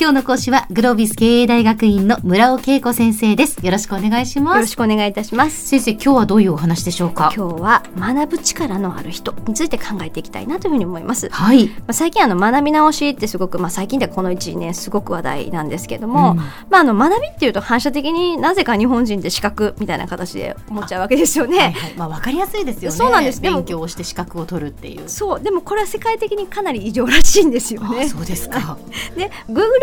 今日の講師はグロービス経営大学院の村尾恵子先生です。よろしくお願いします。よろしくお願いいたします。先生今日はどういうお話でしょうか？今日は学ぶ力のある人について考えていきたいなというふうに思います。はい。まあ、最近あの学び直しってすごく、まあ、最近でこの1年すごく話題なんですけども、うん。まあ、あの学びっていうと反射的になぜか日本人って資格みたいな形で思っちゃうわけですよね。はいはい。まあわかりやすいですよね。そうなんです。勉強をして資格を取るっていう。そう。でもこれは世界的にかなり異常らしいんですよね。あそうですか。で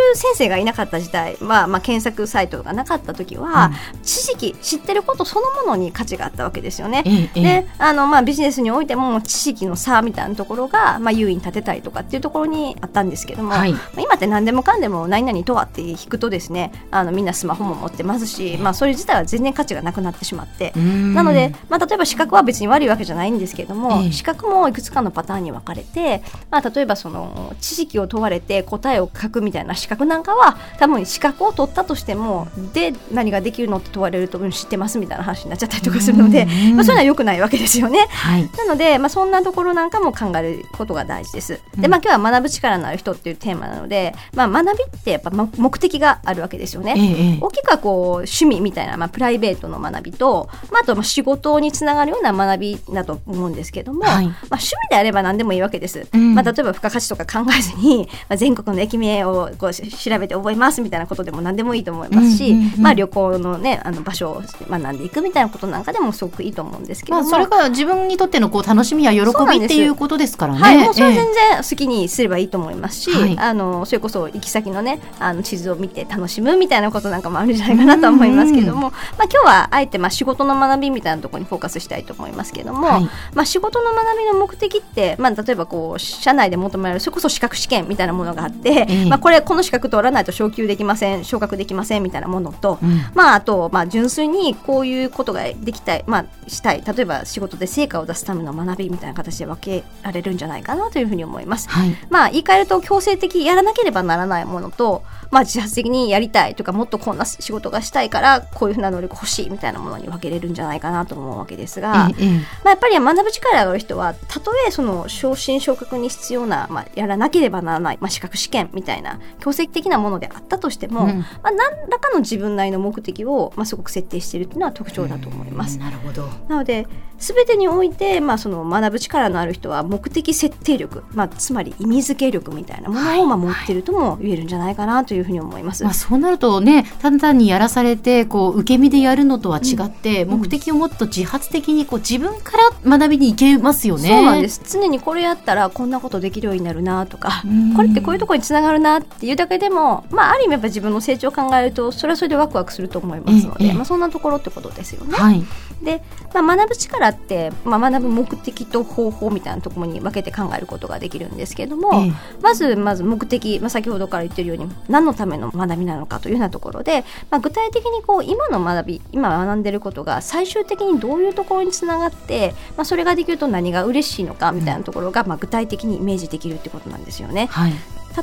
Google 先生がいなかった時代、まあ、まあ検索サイトがなかった時は、知識知ってることそのものに価値があったわけですよね。ええええ。であの、まあ、ビジネスにおいても知識の差みたいなところが、まあ、優位に立てたりとかっていうところにあったんですけども、はい。まあ今って何でもかんでも何々とはって引くとですねあのみんなスマホも持ってますし、まあ、それ自体は全然価値がなくなってしまって。なので、まあ、例えば資格は別に悪いわけじゃないんですけれども、ええ。資格もいくつかのパターンに分かれて、まあ、例えばその知識を問われて答えを書くみたいな資格なんかは多分資格を取ったとしてもで何ができるのって問われるとうん知ってますみたいな話になっちゃったりとかするので、うんまあ、そういうのは良くないわけですよね。はいなので、まあ、そんなところなんかも考えることが大事です。で、まあ、今日は学ぶ力のある人っていうテーマなので、まあ、学びってやっぱま目的があるわけですよね。ええええ大きくはこう趣味みたいな、まあ、プライベートの学びと、まあ、あとまあ仕事につながるような学びだと思うんですけども、はいまあ、趣味であれば何でもいいわけです。うんまあ、例えば付加価値とか考えずに、まあ、全国の駅名をこうし調べて覚えますみたいなことでも何でもいいと思いますし、うんうんうんまあ、旅行の,、ね、あの場所を学んでいくみたいなことなんかでもすごくいいと思うんですけど。も。まあそれが自分にとってのこう楽しみや喜びっていうことですからね。はい、もうそれ全然好きにすればいいと思いますし、はい。あのそれこそ行き先のねあの地図を見て楽しむみたいなことなんかもあるんじゃないかなとは思いますけども、まあ、今日はあえてまあ仕事の学びみたいなところにフォーカスしたいと思いますけども、はい。まあ、仕事の学びの目的って、まあ、例えばこう社内で求められるそれこそ資格試験みたいなものがあって、ええ。まあ、これこの資格取らないと昇給できません昇格できませんみたいなものと、うん。まあ、あと、まあ、純粋にこういうことができたい、まあ、したい。例えば仕事で成果を出すための学びみたいな形で分けられるんじゃないかなというふうに思います。はい。まあ、言い換えると強制的やらなければならないものと、まあ、自発的にやりたいとかもっとこんな仕事がしたいからこういうふうな能力欲しいみたいなものに分けれるんじゃないかなと思うわけですが、ええええ。まあ、やっぱり学ぶ力がある人はたとえその昇進昇格に必要な、まあ、やらなければならない、まあ、資格試験みたいな強制的なものであったとしても、うん。まあ、何らかの自分なりの目的を、まあ、すごく設定しているというのは特徴だと思います。なるほど。なので全てにおいて、まあ、その学ぶ力のある人は目的設定力、まあ、つまり意味付け力みたいなものをまあ持っているとも言えるんじゃないかなというふうに思います。まあ、そうなるとね単にやらされてこう受け身でやるのとは違って、うん。目的をもっと自発的にこう自分から学びに行けますよね。そうなんです。常にこれやったらこんなことできるようになるなとかうん。これってこういうところにつながるなっていうだけでも、まあ、ある意味やっぱ自分の成長を考えるとそれはそれでワクワクすると思いますので、ええ。まあ、そんなところってことですよね。はい、で、まあ、学ぶ力って、まあ、学ぶ目的と方法みたいなところに分けて考えることができるんですけれども、ええまずまず目的、まあ、先ほどから言ってるように何のための学びなのかというようなところで、まあ、具体的にこう今の学び今学んでることが最終的にどういうところにつながって、まあ、それができると何が嬉しいのかみたいなところが、まあ、具体的にイメージできるってことなんですよね。はい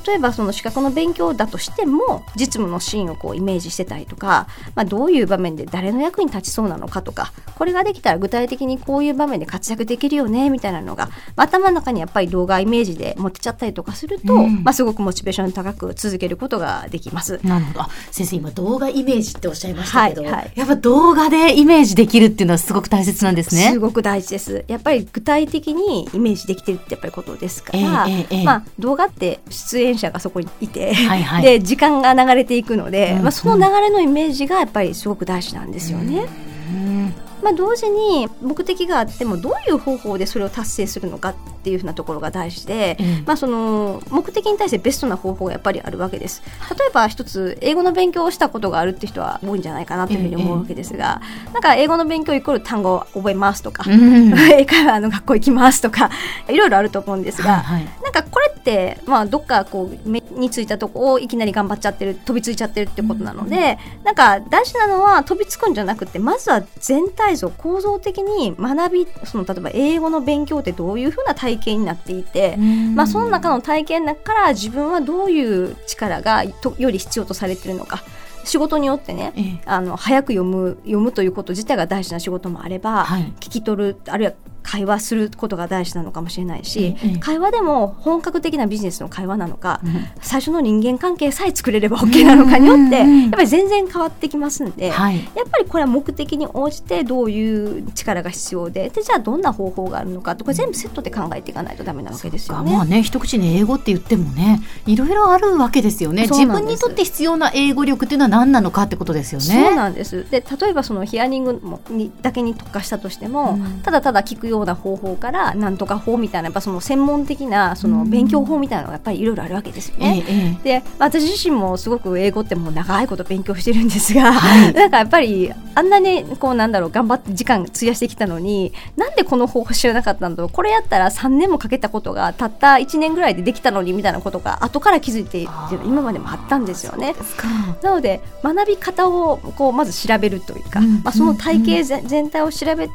例えばその資格の勉強だとしても実務のシーンをこうイメージしてたりとか、まあ、どういう場面で誰の役に立ちそうなのかとかこれができたら具体的にこういう場面で活躍できるよねみたいなのが、まあ頭の中にやっぱり動画イメージで持ってちゃったりとかすると、うんまあ、すごくモチベーション高く続けることができます。なるほどあ先生今動画イメージっておっしゃいましたけど、はいはいやっぱ動画でイメージできるっていうのはすごく大切なんですねす。ごく大事です。やっぱり具体的にイメージできてるってやっぱりことですから、ええええまあ動画って出演者がそこにいて、はいはい。で時間が流れていくので、うん。まあその流れのイメージがやっぱりすごく大事なんですよね。うん。まあ同時に目的があってもどういう方法でそれを達成するのかっていうふうなところが大事で、ええまあその目的に対してベストな方法がやっぱりあるわけです。例えば一つ英語の勉強をしたことがあるって人は多いんじゃないかなというふうに思うわけですが、なんか英語の勉強イコール単語を覚えますとか、うん。英会話の学校行きますとか いろいろあると思うんですが、はいはい。なんかこれって、まあ、どっかこう目についたとこをいきなり頑張っちゃってる飛びついちゃってるってことなので、なんか大事なのは飛びつくんじゃなくてまずは全体像構造的に学びその例えば英語の勉強ってどういうふうな体験になっていて、まあ、その中の体験の中から自分はどういう力がとより必要とされているのか仕事によってね、ええ。あの早く読む読むということ自体が大事な仕事もあれば、はい。聞き取るあるいは会話することが大事なのかもしれないし、ええ会話でも本格的なビジネスの会話なのか、うん最初の人間関係さえ作れれば OK なのかによって、やっぱり全然変わってきますんで、はい。やっぱりこれは目的に応じてどういう力が必要ででじゃあどんな方法があるのかとか全部セットで考えていかないとダメなわけですよね。まあね、一口に英語って言ってもね、いろいろあるわけですよね。自分にとって必要な英語力っていうのは何なのかってことですよね。そうなんですで例えばそのヒアリングもにだけに特化したとしても、うんただただ聞くような方法からなんとか法みたいなやっぱその専門的なその勉強法みたいなのがやっぱりいろいろあるわけですよええね。ええ。で私自身もすごく英語ってもう長いこと勉強してるんですが、はい。なんかやっぱりあんなねこうなんだろう頑張って時間費やしてきたのになんでこの方法知らなかったんだろう。これやったら3年もかけたことがたった1年ぐらいでできたのにみたいなことが後から気づいてっていうのが今までもあったんですよね。なので学び方をこうまず調べるというか、うんまあ、その体系ぜ全体を調べてで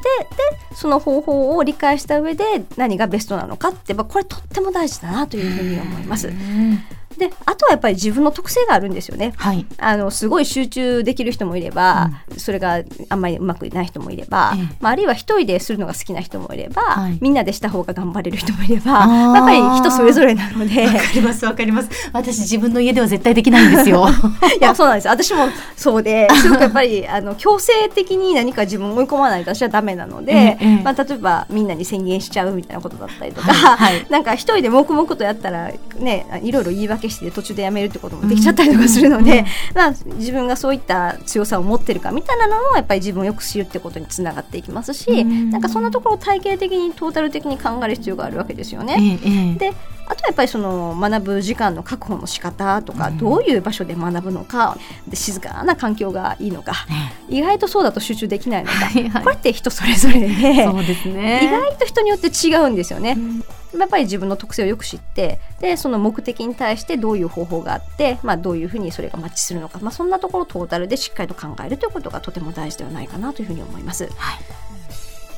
その方法を理解した上で何がベストなのかって、まあ、これとっても大事だなというふうに思います。うんであとはやっぱり自分の特性があるんですよね。はい。あのすごい集中できる人もいれば、それがあんまりうまくない人もいれば、ええまあ、あるいは一人でするのが好きな人もいれば、はいみんなでした方が頑張れる人もいればやっぱり人それぞれなので。わかりますわかります。私自分の家では絶対できないんですよ。いやそうなんです私もそうですごくやっぱりあの強制的に何か自分を追い込まないと私はダメなので、ええまあ、例えばみんなに宣言しちゃうみたいなことだったりとか、はいはいなんか一人で黙々とやったらねいろいろ言い訳して途中でやめるってこともできちゃったりとかするので、まあ、自分がそういった強さを持ってるかみたいなのもやっぱり自分をよく知るってことにつながっていきますし、うん。なんかそんなところを体系的にトータル的に考える必要があるわけですよね。であとはやっぱりその学ぶ時間の確保の仕方とか、うん。どういう場所で学ぶのかで静かな環境がいいのかね意外とそうだと集中できないのか、これって人それぞれで、ね。意外と人によって違うんですよね。うんやっぱり自分の特性をよく知ってでその目的に対してどういう方法があって、まあ、どういうふうにそれがマッチするのか、まあ、そんなところをトータルでしっかりと考えるということがとても大事ではないかなというふうに思います。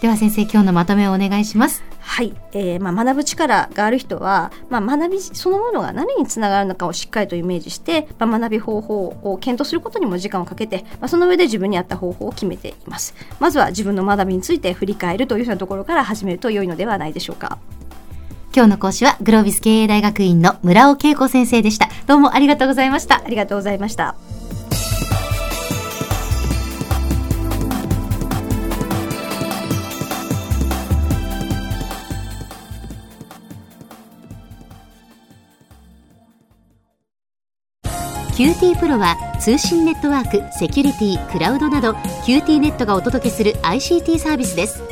では先生今日のまとめをお願いします。はい、えーまあ、学ぶ力がある人は、まあ、学びそのものが何につながるのかをしっかりとイメージして、まあ、学び方法を検討することにも時間をかけて、まあ、その上で自分に合った方法を決めています。まずは自分の学びについて振り返るというふうなところから始めると良いのではないでしょうか今日の講師はグロービス経営大学院の村尾恵子先生でした。どうもありがとうございましたあ。りがとうございましたQT プロは通信ネットワーク、セキュリティ、クラウドなど QT ネットがお届けする ICT サービスです。